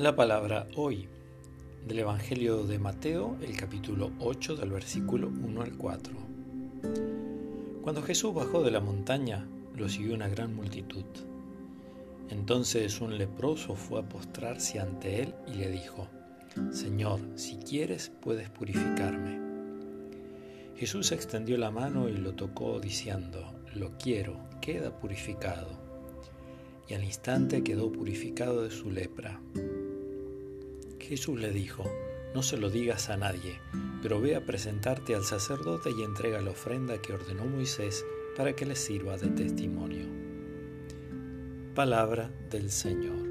La palabra hoy del Evangelio de Mateo, el capítulo 8 del versículo 1 al 4. Cuando Jesús bajó de la montaña, lo siguió una gran multitud. Entonces un leproso fue a postrarse ante él y le dijo, Señor, si quieres puedes purificarme. Jesús extendió la mano y lo tocó diciendo, Lo quiero, queda purificado. Y al instante quedó purificado de su lepra. Jesús le dijo, no se lo digas a nadie, pero ve a presentarte al sacerdote y entrega la ofrenda que ordenó Moisés para que le sirva de testimonio. Palabra del Señor.